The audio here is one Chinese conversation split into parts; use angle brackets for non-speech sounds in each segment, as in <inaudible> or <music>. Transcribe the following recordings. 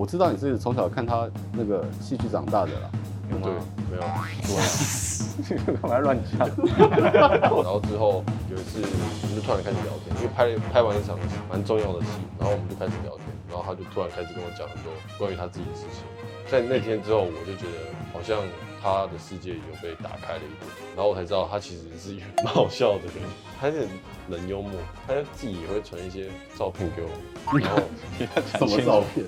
我知道你是从小看他那个戏剧长大的啦。对，没有，<laughs> 干嘛乱讲？<laughs> 然后之后有一次，我们就突然开始聊天，因为拍拍完一场蛮重要的戏，然后我们就开始聊天，然后他就突然开始跟我讲很多关于他自己的事情。在那天之后，我就觉得好像他的世界有被打开了一点，然后我才知道他其实是一个蛮好笑的人，<laughs> 他是很幽默，他自己也会传一些照片给我，<laughs> 然后什么照片？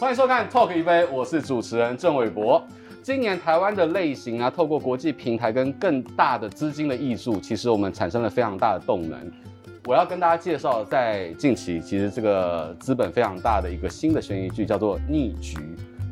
欢迎收看《Talk 一杯》，我是主持人郑伟博。今年台湾的类型啊，透过国际平台跟更大的资金的挹注，其实我们产生了非常大的动能。我要跟大家介绍，在近期其实这个资本非常大的一个新的悬疑剧，叫做《逆局》。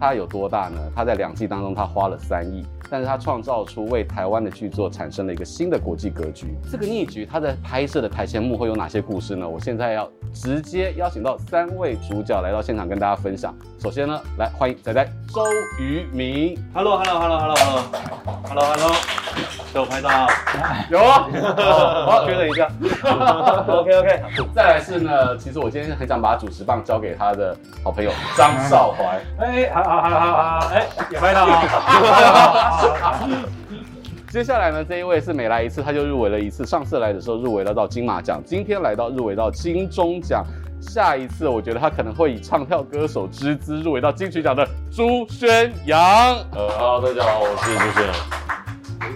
它有多大呢？它在两季当中，它花了三亿。但是他创造出为台湾的剧作产生了一个新的国际格局。这个逆局，它的拍摄的台前幕后有哪些故事呢？我现在要直接邀请到三位主角来到现场跟大家分享。首先呢，来欢迎仔仔周渝民。Hello，Hello，Hello，Hello，Hello，Hello，Hello，我拍照。有啊，好，<laughs> 确认一下。<laughs> OK OK。再来是呢，其实我今天很想把主持棒交给他的好朋友张少怀。<laughs> 哎，好好好好好，哎，也拍到了。接下来呢，这一位是每来一次他就入围了一次，上次来的时候入围了到金马奖，今天来到入围到金钟奖，下一次我觉得他可能会以唱跳歌手之姿入围到金曲奖的朱轩洋。呃，Hello，大家好，我是朱轩洋。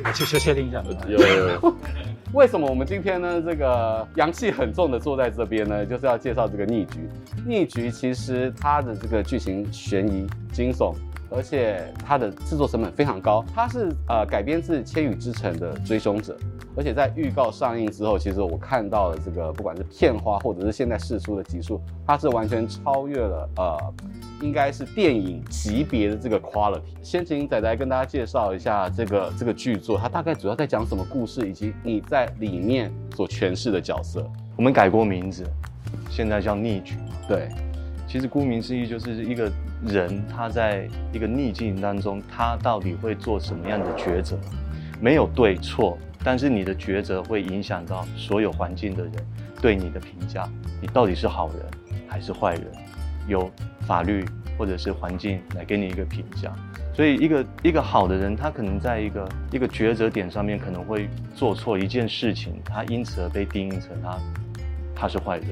我去确确定一下。有有有。<laughs> 为什么我们今天呢，这个阳气很重的坐在这边呢？就是要介绍这个逆局。逆局其实它的这个剧情悬疑惊悚。而且它的制作成本非常高，它是呃改编自《千与之城》的《追凶者》，而且在预告上映之后，其实我看到了这个不管是片花或者是现在试出的集数，它是完全超越了呃，应该是电影级别的这个 quality。先请仔仔跟大家介绍一下这个这个剧作，它大概主要在讲什么故事，以及你在里面所诠释的角色。我们改过名字，现在叫逆局。对，其实顾名思义就是一个。人他在一个逆境当中，他到底会做什么样的抉择？没有对错，但是你的抉择会影响到所有环境的人对你的评价。你到底是好人还是坏人？由法律或者是环境来给你一个评价。所以，一个一个好的人，他可能在一个一个抉择点上面可能会做错一件事情，他因此而被定义成他他是坏人。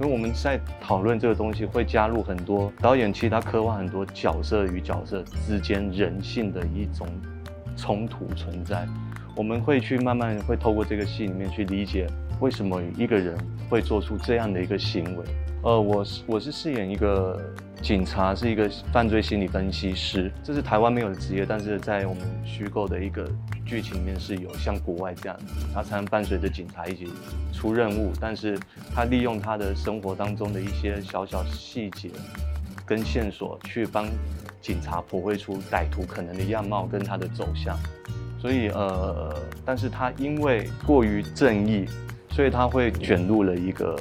因为我们在讨论这个东西，会加入很多导演，其他刻画很多角色与角色之间人性的一种冲突存在。我们会去慢慢会透过这个戏里面去理解，为什么一个人会做出这样的一个行为。呃，我是我是饰演一个警察，是一个犯罪心理分析师，这是台湾没有的职业，但是在我们虚构的一个剧情里面是有像国外这样，他才能伴随着警察一起出任务，但是他利用他的生活当中的一些小小细节跟线索，去帮警察剖绘出歹徒可能的样貌跟他的走向，所以呃，但是他因为过于正义，所以他会卷入了一个。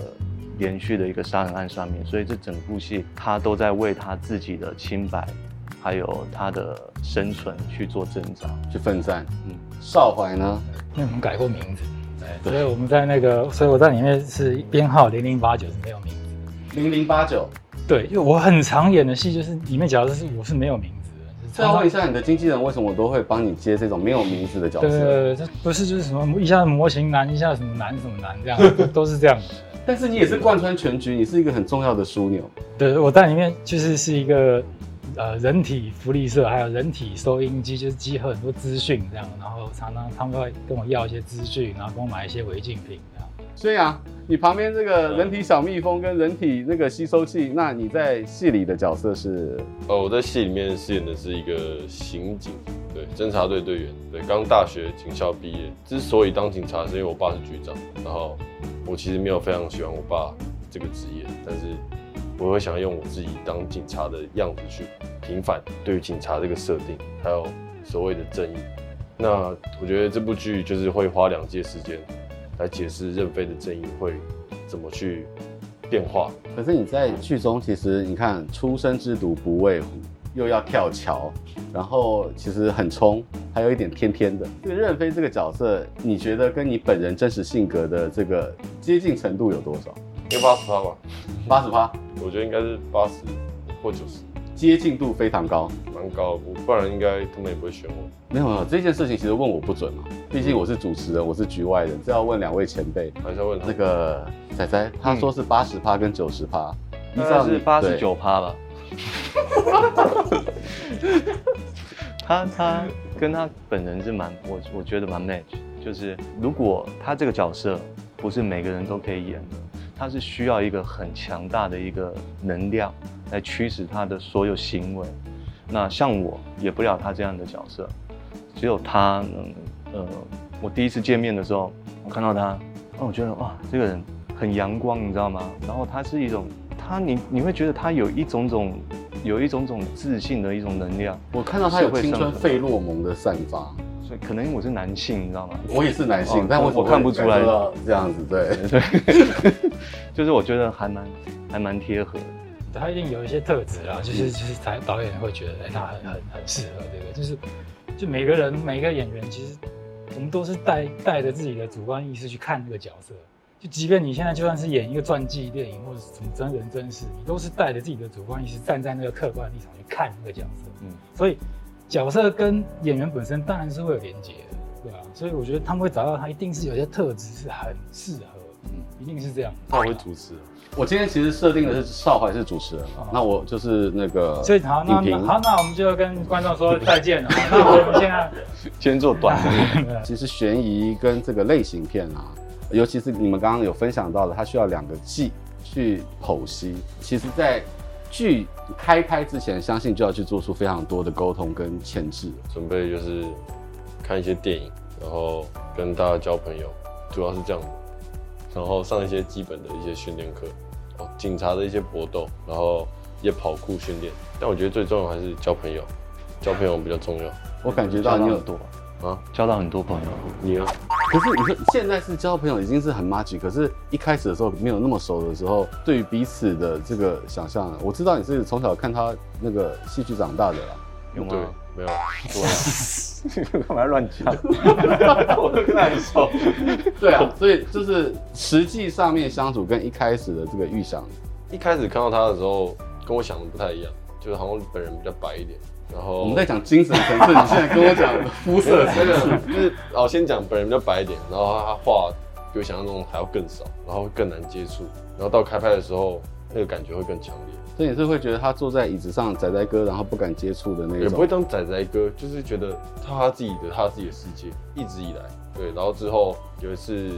连续的一个杀人案上面，所以这整部戏他都在为他自己的清白，还有他的生存去做挣扎，去奋战。嗯，少怀呢？因为我们改过名字，对，所以我们在那个，所以我在里面是编号零零八九是没有名字。零零八九，对，因为我很常演的戏就是里面角色是我是没有名字的。再问一下你的经纪人，为什么我都会帮你接这种没有名字的角色？对对对，这不是就是什么一下模型男，一下什么男什么男这样，都是这样的。但是你也是贯穿全局，你是一个很重要的枢纽。对，我在里面就是是一个呃人体福利社，还有人体收音机，就是集合很多资讯这样，然后常常他们会跟我要一些资讯，然后跟我买一些违禁品这样。所以啊，你旁边这个人体小蜜蜂跟人体那个吸收器，那你在戏里的角色是？哦，我在戏里面饰演的是一个刑警，对，侦察队队员，对，刚大学警校毕业。之所以当警察，是因为我爸是局长，然后。我其实没有非常喜欢我爸这个职业，但是我会想用我自己当警察的样子去平反对于警察这个设定，还有所谓的正义。那我觉得这部剧就是会花两届时间来解释任飞的正义会怎么去变化。可是你在剧中，其实你看“初生之犊不畏虎”，又要跳桥，然后其实很冲，还有一点偏偏的。这个任飞这个角色，你觉得跟你本人真实性格的这个接近程度有多少？有八十趴吧，八十趴，我觉得应该是八十或九十，接近度非常高，蛮高。我不然应该他们也不会选我。没有没有，这件事情其实问我不准嘛，毕竟我是主持人，我是局外人，这要问两位前辈。还是要问他那个仔仔，他说是八十趴跟九十趴，应该是八十九趴吧。<laughs> 他他跟他本人是蛮，我我觉得蛮 match，就是如果他这个角色不是每个人都可以演的。他是需要一个很强大的一个能量来驱使他的所有行为。那像我演不了他这样的角色，只有他能。呃，我第一次见面的时候，我看到他，哦我觉得哇，这个人很阳光，你知道吗？然后他是一种，他你你会觉得他有一种种，有一种种自信的一种能量。我看到他有青春费洛蒙的散发。所以可能因为我是男性，你知道吗？我也是男性，哦、但我我看不出来这样子，对对，<laughs> 就是我觉得还蛮还蛮贴合的。他一定有一些特质啦，就是就是才导演会觉得，哎，他很很很适合这个。就是就每个人每个演员，其实我们都是带带着自己的主观意识去看这个角色。就即便你现在就算是演一个传记电影或者是什么真人真事，你都是带着自己的主观意识站在那个客观立场去看那个角色。嗯，所以。角色跟演员本身当然是会有连接的，对吧？所以我觉得他们会找到他，一定是有些特质是很适合，嗯，一定是这样。他会主持，我今天其实设定的是少怀是主持人嘛，嗯、那我就是那个，<laughs> 所以好，那好，那我们就跟观众说再见了。那我们现在先做短的。<laughs> 其实悬疑跟这个类型片啊，尤其是你们刚刚有分享到的，它需要两个季去剖析。其实，在剧开拍之前，相信就要去做出非常多的沟通跟前置，准备就是看一些电影，然后跟大家交朋友，主要是这样子，然后上一些基本的一些训练课，哦，警察的一些搏斗，然后一些跑酷训练。但我觉得最重要还是交朋友，交朋友比较重要。我感觉到你有多。啊，交到很多朋友，你呢？可是你说现在是交朋友已经是很 much，，可是一开始的时候没有那么熟的时候，对于彼此的这个想象，我知道你是从小看他那个戏剧长大的啦，有吗？没有，对，<laughs> 干嘛要乱讲？我都跟他很熟，对啊，所以就是实际上面相处跟一开始的这个预想，一开始看到他的时候跟我想的不太一样，就是好像本人比较白一点。然后我们在讲精神层次，你现在跟我讲肤色层次，就是哦，先讲本人比较白一点，然后他画比我想象中还要更少，然后更难接触，然后到开拍的时候，那个感觉会更强烈。所以你是会觉得他坐在椅子上仔仔哥，然后不敢接触的那种，也不会当仔仔哥，就是觉得他他自己的他自己的世界，一直以来对。然后之后有一次，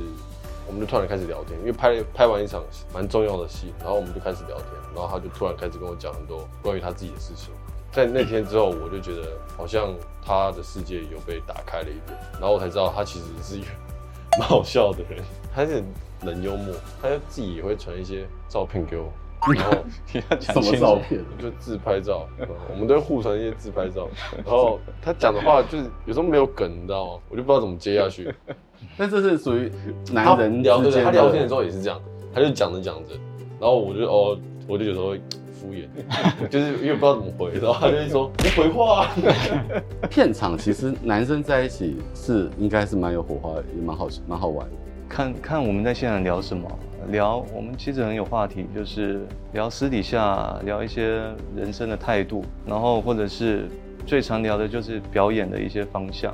我们就突然开始聊天，因为拍拍完一场蛮重要的戏，然后我们就开始聊天，然后他就突然开始跟我讲很多关于他自己的事情。在那天之后，我就觉得好像他的世界有被打开了一点，然后我才知道他其实是一个 <laughs> 蛮好笑的人，他是很幽默，他就自己也会传一些照片给我，然后 <laughs> 什么照片？就自拍照，我们都会互传一些自拍照，然后他讲的话就是有时候没有梗，你知道吗？我就不知道怎么接下去。<laughs> 但这是属于男人聊的，他聊天的时候也是这样，他就讲着讲着，然后我就哦，我就有时候会。敷衍，<laughs> 就是因为不知道怎么回，然后他就会说：“ <laughs> 你回话啊。<laughs> ”片场其实男生在一起是应该是蛮有火花，也蛮好蛮好玩的。看看我们在现场聊什么，聊我们其实很有话题，就是聊私底下聊一些人生的态度，然后或者是最常聊的就是表演的一些方向。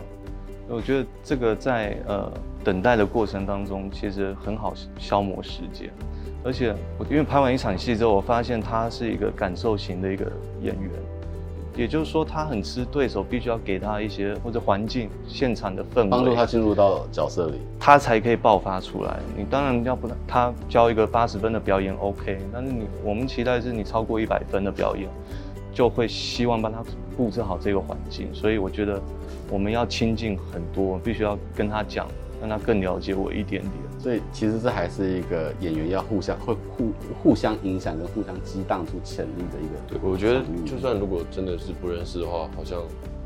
我觉得这个在呃等待的过程当中，其实很好消磨时间。而且我因为拍完一场戏之后，我发现他是一个感受型的一个演员，也就是说他很吃对手必须要给他一些或者环境现场的氛围，帮助他进入到角色里，他才可以爆发出来。你当然要不然他交一个八十分的表演 OK，但是你我们期待是你超过一百分的表演，就会希望帮他布置好这个环境。所以我觉得我们要亲近很多，必须要跟他讲。让他更了解我一点点，所以其实这还是一个演员要互相会互互相影响跟互相激荡出潜力的一个。对，我觉得就算如果真的是不认识的话，好像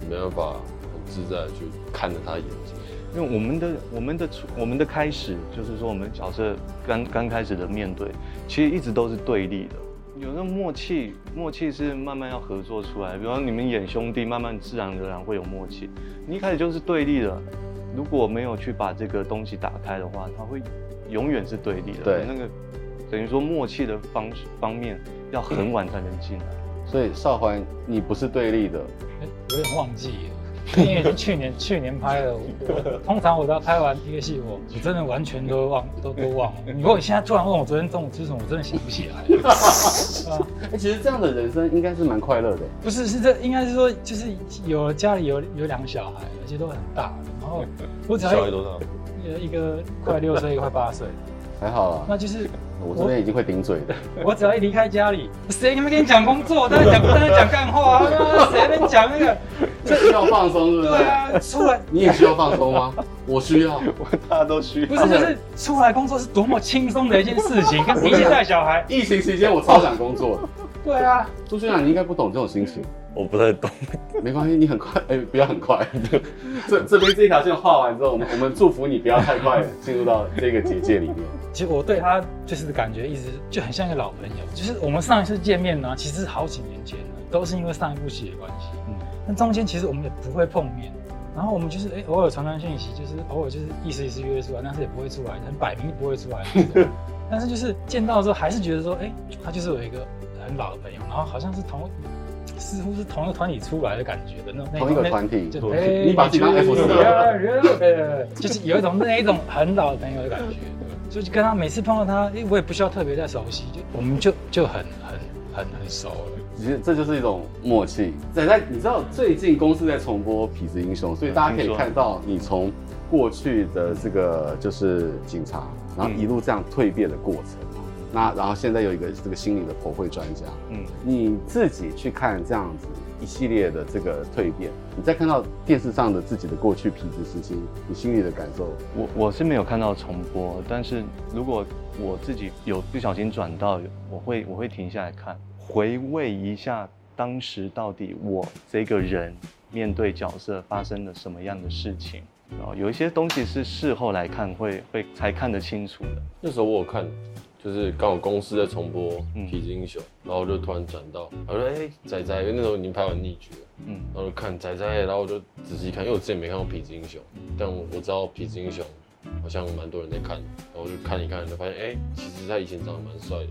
没办法很自在的去看着他的眼睛。因为我们的我们的我们的开始，就是说我们角色刚刚开始的面对，其实一直都是对立的。有那默契，默契是慢慢要合作出来。比方你们演兄弟，慢慢自然而然会有默契。你一开始就是对立的，如果没有去把这个东西打开的话，它会永远是对立的。对，那个等于说默契的方方面要很晚才能进来。所以少环，你不是对立的，欸、有点忘记了。<laughs> 因为去年去年拍的，我通常我都要拍完一个戏，我我真的完全都忘都都忘了。如果你现在突然问我昨天中午吃什么，我真的想不起来。啊，<laughs> 哎，其实这样的人生应该是蛮快乐的。不是，是这应该是说，就是有家里有有两个小孩，而且都很大。然后我只要小孩多大？一个快六岁，一个快八岁。还好啊，那就是。我这边已经会顶嘴了。我只要一离开家里，谁他妈跟你讲工作？在讲在讲干话啊？谁跟你讲那个？这需要放松，是不是？对啊，出来你也需要放松吗？我需要，我大家都需要。不是，就是出来工作是多么轻松的一件事情，跟一起带小孩。疫情期间我超想工作。对啊，朱军长，你应该不懂这种心情。我不太懂，没关系，你很快，<laughs> 哎、欸，不要很快。这这边这条线画完之后，我们我们祝福你不要太快进入到这个结界里面。其实我对他就是感觉一直就很像一个老朋友，就是我们上一次见面呢，其实是好几年前了，都是因为上一部戏的关系。嗯，那中间其实我们也不会碰面，然后我们就是哎、欸、偶尔传传讯息，就是偶尔就是意思意思约出来，但是也不会出来，很摆明不会出来。<laughs> 但是就是见到之后，还是觉得说，哎、欸，他就是有一个很老的朋友，然后好像是同。似乎是同一个团体出来的感觉的那种，同一个团体，就哎，你把自己当 F 四了，就是有一种 <laughs> 那一种很老的朋友的感觉，就是跟他每次碰到他，哎，我也不需要特别再熟悉，就我们就就很很很很熟了。其实这就是一种默契。仔仔，你知道最近公司在重播《痞子英雄》，所以大家可以看到你从过去的这个就是警察，然后一路这样蜕变的过程。那然后现在有一个这个心理的剖绘专家，嗯，你自己去看这样子一系列的这个蜕变，你再看到电视上的自己的过去痞子时期，你心里的感受？我我是没有看到重播，但是如果我自己有不小心转到，我会我会停下来看，回味一下当时到底我这个人面对角色发生了什么样的事情，然后有一些东西是事后来看会会才看得清楚的。那时候我有看。就是刚好公司在重播《痞子英雄》，然后我就突然转到，我说：“哎，仔仔，因为那时候已经拍完逆局了，嗯，然后就看仔仔，然后我就仔细看，因为我之前没看过《痞子英雄》，但我知道《痞子英雄》好像蛮多人在看，然后我就看一看，就发现，哎，其实他以前长得蛮帅的，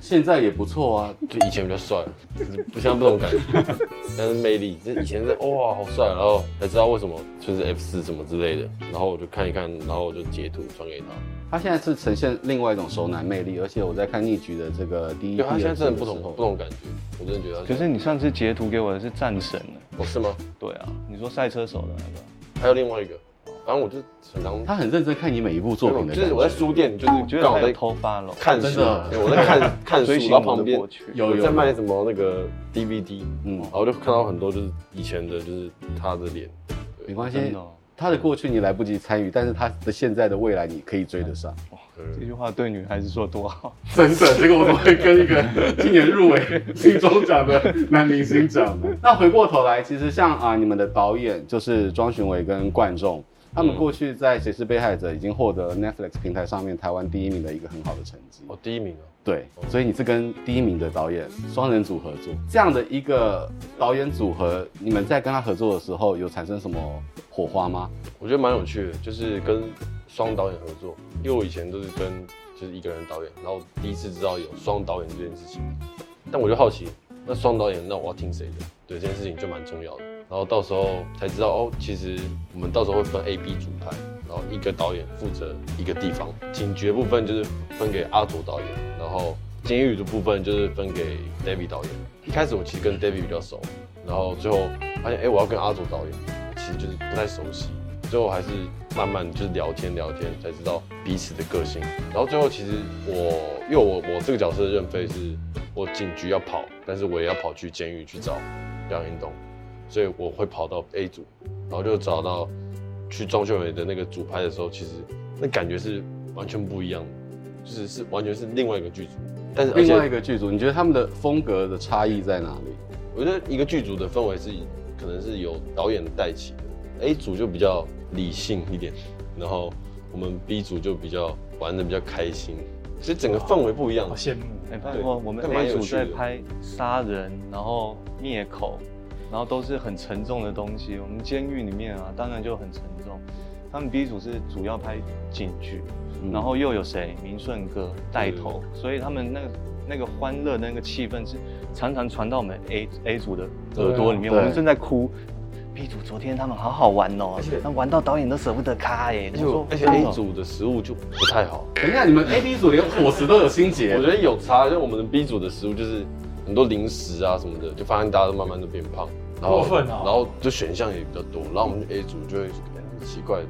现在也不错啊，就以前比较帅，就是不像这种感觉，<laughs> 但是魅力，这以前是哇好帅，然后才知道为什么就是 F 四什么之类的，然后我就看一看，然后我就截图传给他。”他现在是呈现另外一种熟男魅力，而且我在看逆局的这个第一，对，他现在真的不同不同感觉，我真的觉得。可是你上次截图给我的是战神哦，是吗？对啊，你说赛车手的那个，还有另外一个，反正我就很常，他很认真看你每一部作品的，就是我在书店，就是觉得我在偷发了，看书，我在看 <laughs> 看书，然后旁边有有在卖什么那个 DVD，嗯，然后就看到很多就是以前的，就是他的脸，没关系。他的过去你来不及参与，但是他的现在的未来你可以追得上。哇，这句话对女孩子说多好，<laughs> 真的，这个我怎么会跟一个今年入围金钟奖的男明星讲呢？<laughs> 那回过头来，其实像啊，你们的导演就是庄寻伟跟冠仲。他们过去在《谁是被害者》已经获得 Netflix 平台上面台湾第一名的一个很好的成绩。哦，第一名啊？对，所以你是跟第一名的导演双人组合作，这样的一个导演组合，你们在跟他合作的时候有产生什么火花吗？我觉得蛮有趣的，就是跟双导演合作，因为我以前都是跟就是一个人导演，然后第一次知道有双导演这件事情，但我就好奇，那双导演那我要听谁的？对，这件事情就蛮重要的。然后到时候才知道哦，其实我们到时候会分 A、B 组拍，然后一个导演负责一个地方。警局部分就是分给阿卓导演，然后监狱的部分就是分给 David 导演。一开始我其实跟 David 比较熟，然后最后发现哎，我要跟阿卓导演，其实就是不太熟悉。最后还是慢慢就是聊天聊天，才知道彼此的个性。然后最后其实我，因为我我这个角色的认费是，我警局要跑，但是我也要跑去监狱去找梁云东。所以我会跑到 A 组，然后就找到去庄秀伟的那个组拍的时候，其实那感觉是完全不一样的，就是是完全是另外一个剧组。但是另外一个剧组，你觉得他们的风格的差异在哪里？我觉得一个剧组的氛围是可能是由导演带起的，A 组就比较理性一点，然后我们 B 组就比较玩的比较开心，所以整个氛围不一样。好羡慕。哎，拜托，我们 A 组在拍杀人，然后灭口，然后都是很沉重的东西。我们监狱里面啊，当然就很沉重。他们 B 组是主要拍警剧，嗯、然后又有谁？明顺哥带头，所以他们那个那个欢乐那个气氛是常常传到我们 A A 组的耳朵里面。我们正在哭，B 组昨天他们好好玩哦，那玩到导演都舍不得卡哎。就而且 A 组的食物就不太好。等一下，你们 A B 组连伙食都有心结？我觉得有差，就我们的 B 组的食物就是很多零食啊什么的，就发现大家都慢慢的变胖。然后，过分然后就选项也比较多，然后我们 A 组就会很奇怪。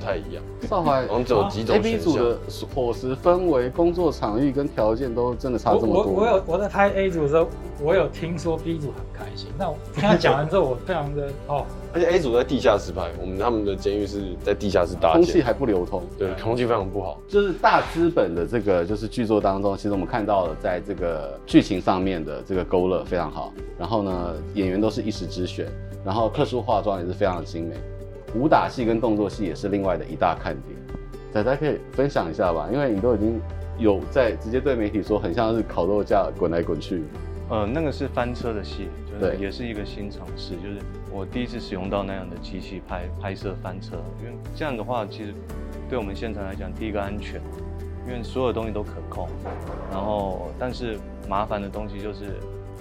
不太一样，上海，我们只有几种 A B 组的伙食氛围、工作场域跟条件都真的差这么多。我我有我在拍 A 组的时候，我有听说 B 组很开心。那我 <laughs> 听他讲完之后，我非常的哦。而且 A 组在地下室拍，我们他们的监狱是在地下室搭建，空气还不流通，对，空气非常不好。就是大资本的这个就是剧作当中，其实我们看到了在这个剧情上面的这个勾勒非常好。然后呢，演员都是一时之选，然后特殊化妆也是非常的精美。武打戏跟动作戏也是另外的一大看点，仔仔可以分享一下吧，因为你都已经有在直接对媒体说，很像是烤肉架滚来滚去。呃，那个是翻车的戏，就是也是一个新尝试，就是我第一次使用到那样的机器拍拍摄翻车，因为这样的话其实对我们现场来讲，第一个安全，因为所有东西都可控，然后但是麻烦的东西就是。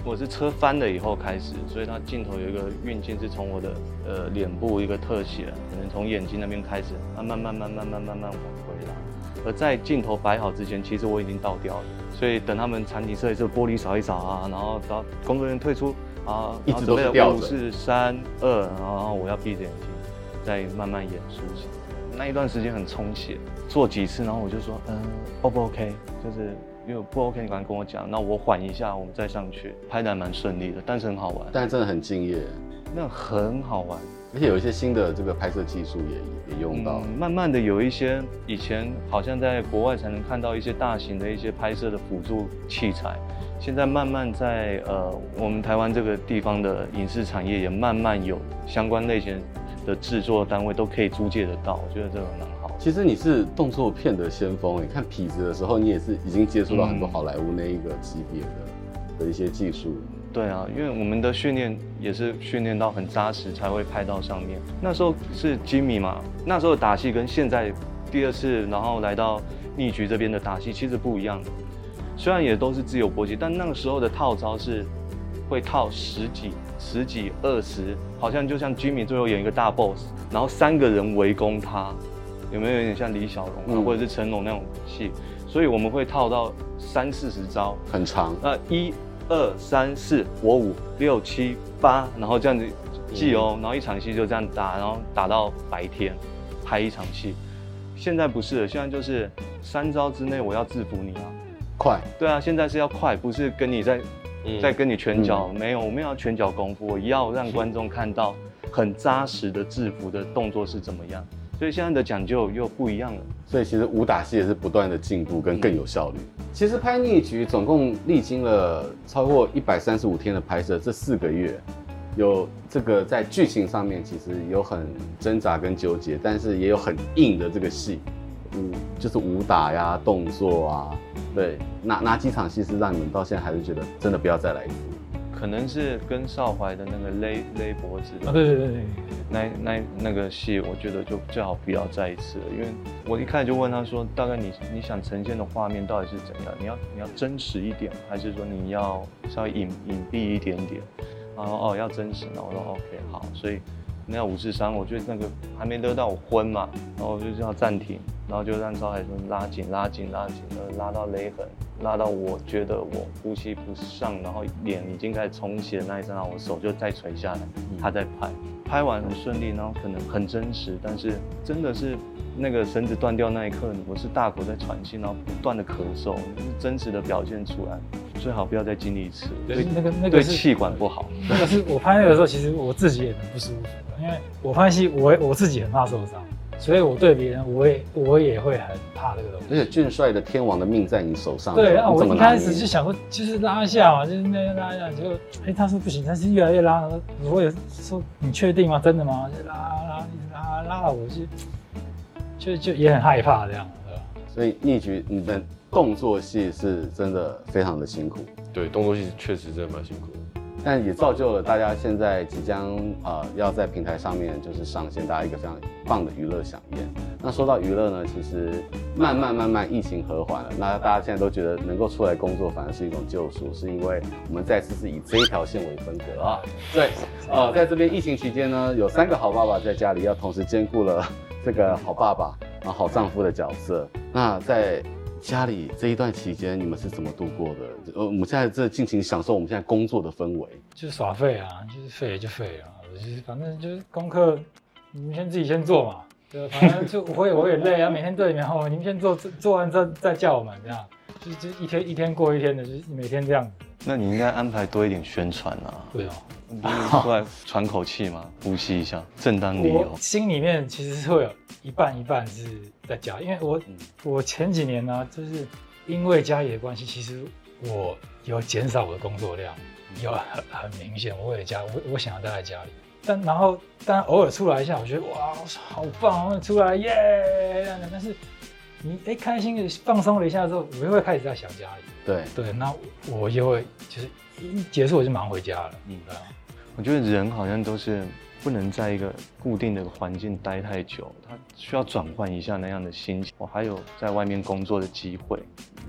我是车翻了以后开始，所以它镜头有一个运镜是从我的呃脸部一个特写，可能从眼睛那边开始，慢慢慢慢慢慢慢慢往回拉。而在镜头摆好之前，其实我已经倒掉了。所以等他们场景设计师玻璃扫一扫啊，然后到工作人员退出啊，一直都是吊着。五四三二，然后我要闭着眼睛，再慢慢演出。那一段时间很充血，做几次，然后我就说，嗯，O 不 OK？就是。因为不 OK，你赶快跟我讲，那我缓一下，我们再上去。拍得还蛮顺利的，但是很好玩。但是真的很敬业，那很好玩，而且有一些新的这个拍摄技术也也用到、嗯。慢慢的有一些以前好像在国外才能看到一些大型的一些拍摄的辅助器材，现在慢慢在呃我们台湾这个地方的影视产业也慢慢有相关类型的制作单位都可以租借得到，我觉得这个蛮好。其实你是动作片的先锋，你看痞子的时候，你也是已经接触到很多好莱坞那一个级别的的一些技术。对啊，因为我们的训练也是训练到很扎实才会拍到上面。那时候是吉米嘛，那时候打戏跟现在第二次然后来到逆局这边的打戏其实不一样的。虽然也都是自由搏击，但那个时候的套招是会套十几、十几、二十，好像就像吉米最后演一个大 boss，然后三个人围攻他。有没有有点像李小龙啊，嗯、或者是成龙那种戏？所以我们会套到三四十招，很长。那一、二、三、四、我五、六、七、八，然后这样子记哦。嗯、然后一场戏就这样打，然后打到白天拍一场戏。现在不是了，现在就是三招之内我要制服你啊，快。对啊，现在是要快，不是跟你在在、嗯、跟你拳脚，嗯、没有，我们要拳脚功夫，我要让观众看到很扎实的制服的动作是怎么样。所以现在的讲究又不一样了，所以其实武打戏也是不断的进步跟更有效率。其实拍逆局总共历经了超过一百三十五天的拍摄，这四个月有这个在剧情上面其实有很挣扎跟纠结，但是也有很硬的这个戏，嗯，就是武打呀、动作啊，对，哪哪几场戏是让你们到现在还是觉得真的不要再来一次？可能是跟少怀的那个勒勒脖子，啊，对对对对，那那那个戏，我觉得就最好不要再一次了，因为我一开始就问他说，大概你你想呈现的画面到底是怎样？你要你要真实一点，还是说你要稍微隐隐蔽一点点？然后哦要真实，然后我说 OK 好，所以那五十三，我觉得那个还没得到我昏嘛，然后我就叫暂停，然后就让少怀说拉紧拉紧拉紧，然后拉到勒痕。拉到我觉得我呼吸不上，然后脸已经开始充血的那一刹那，我手就再垂下来，他在拍，拍完很顺利，然后可能很真实，但是真的是那个绳子断掉那一刻，我是大口在喘气，然后不断的咳嗽，是真实的表现出来，最好不要再经历一次，对那个那个对气管不好，那个是我拍那个时候，其实我自己也很不舒服，因为我拍戏我我自己很怕受伤。所以我对别人，我也我也会很怕这个东西。而且俊帅的天王的命在你手上。对，啊我一开始就就想过，就是拉一下嘛，就是那样拉一下，结果哎，他说不行，他是越来越拉。我也说，你确定吗？真的吗？就拉拉拉拉了，我就就就也很害怕这样，对吧？所以逆局，你的动作戏是真的非常的辛苦。对，动作戏确实真的蛮辛苦的。但也造就了大家现在即将呃要在平台上面就是上线大家一个非常棒的娱乐饗宴。那说到娱乐呢，其实慢慢慢慢疫情和缓了，那大家现在都觉得能够出来工作反而是一种救赎，是因为我们再次是以这一条线为分隔啊。对，呃，在这边疫情期间呢，有三个好爸爸在家里要同时兼顾了这个好爸爸啊好丈夫的角色。那在家里这一段期间，你们是怎么度过的？呃，我们现在这尽情享受我们现在工作的氛围，就是耍废啊，就是废就废啊，就是反正就是功课，你们先自己先做嘛，对，反正就我也我也累啊，每天对你们后，你们先做做完再再叫我们这样，就就一天一天过一天的，就是每天这样子。那你应该安排多一点宣传啊，对哦，出来喘口气嘛，呼吸一下，正当理由。心里面其实是会有一半一半是在家，因为我我前几年呢、啊，就是因为家里的关系，其实我有减少我的工作量，有很很明显，我为了家，我我想要待在家里，但然后但偶尔出来一下，我觉得哇，好棒，出来耶，但是。你哎，开心的放松了一下之后，我又会开始在想家里。对对，那我就会就是一结束我就忙回家了。嗯，对啊。我觉得人好像都是不能在一个固定的环境待太久，他需要转换一下那样的心情。我还有在外面工作的机会。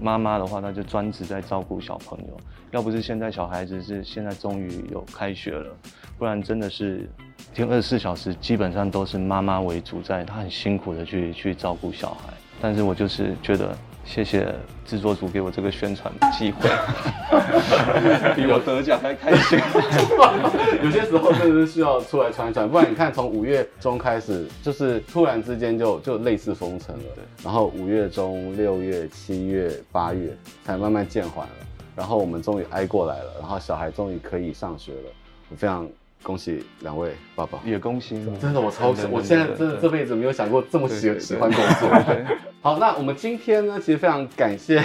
妈妈的话，她就专职在照顾小朋友。要不是现在小孩子是现在终于有开学了，不然真的是一天二十四小时基本上都是妈妈为主，在她很辛苦的去去照顾小孩。但是我就是觉得，谢谢制作组给我这个宣传机会，<laughs> 比我得奖还开心。<laughs> 有些时候真的是需要出来传传，不然你看从五月中开始，就是突然之间就就类似封城了，对。然后五月中、六月、七月、八月才慢慢渐缓了，然后我们终于挨过来了，然后小孩终于可以上学了，我非常。恭喜两位爸爸，也恭喜！真的，我超喜，我现在真的这辈子没有想过这么喜喜欢工作。好，那我们今天呢，其实非常感谢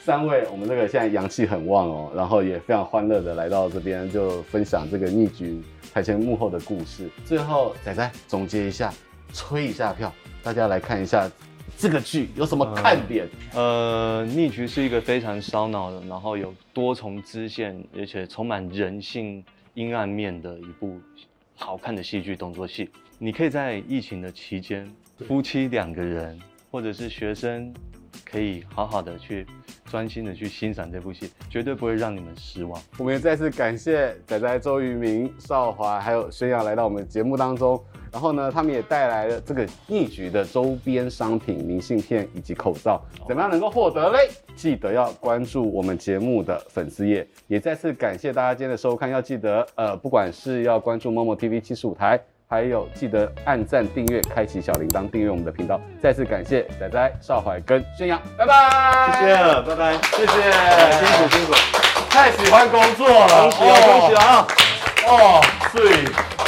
三位，我们这个现在阳气很旺哦，然后也非常欢乐的来到这边，就分享这个逆局台前幕后的故事。最后，仔仔总结一下，吹一下票，大家来看一下这个剧有什么看点？呃，逆局是一个非常烧脑的，然后有多重支线，而且充满人性。阴暗面的一部好看的戏剧动作戏，你可以在疫情的期间，夫妻两个人或者是学生，可以好好的去专心的去欣赏这部戏，绝对不会让你们失望。我们也再次感谢仔仔周渝民、少华还有宣扬来到我们节目当中。然后呢，他们也带来了这个逆局的周边商品、明信片以及口罩，怎么样能够获得嘞？记得要关注我们节目的粉丝页。也再次感谢大家今天的收看，要记得呃，不管是要关注 momo TV 七十五台，还有记得按赞、订阅、开启小铃铛，订阅我们的频道。再次感谢仔仔、少怀跟宣扬，拜拜！谢谢，拜拜，谢谢，辛苦辛苦，太喜欢工作了，恭喜啊，恭喜啊，哦，对。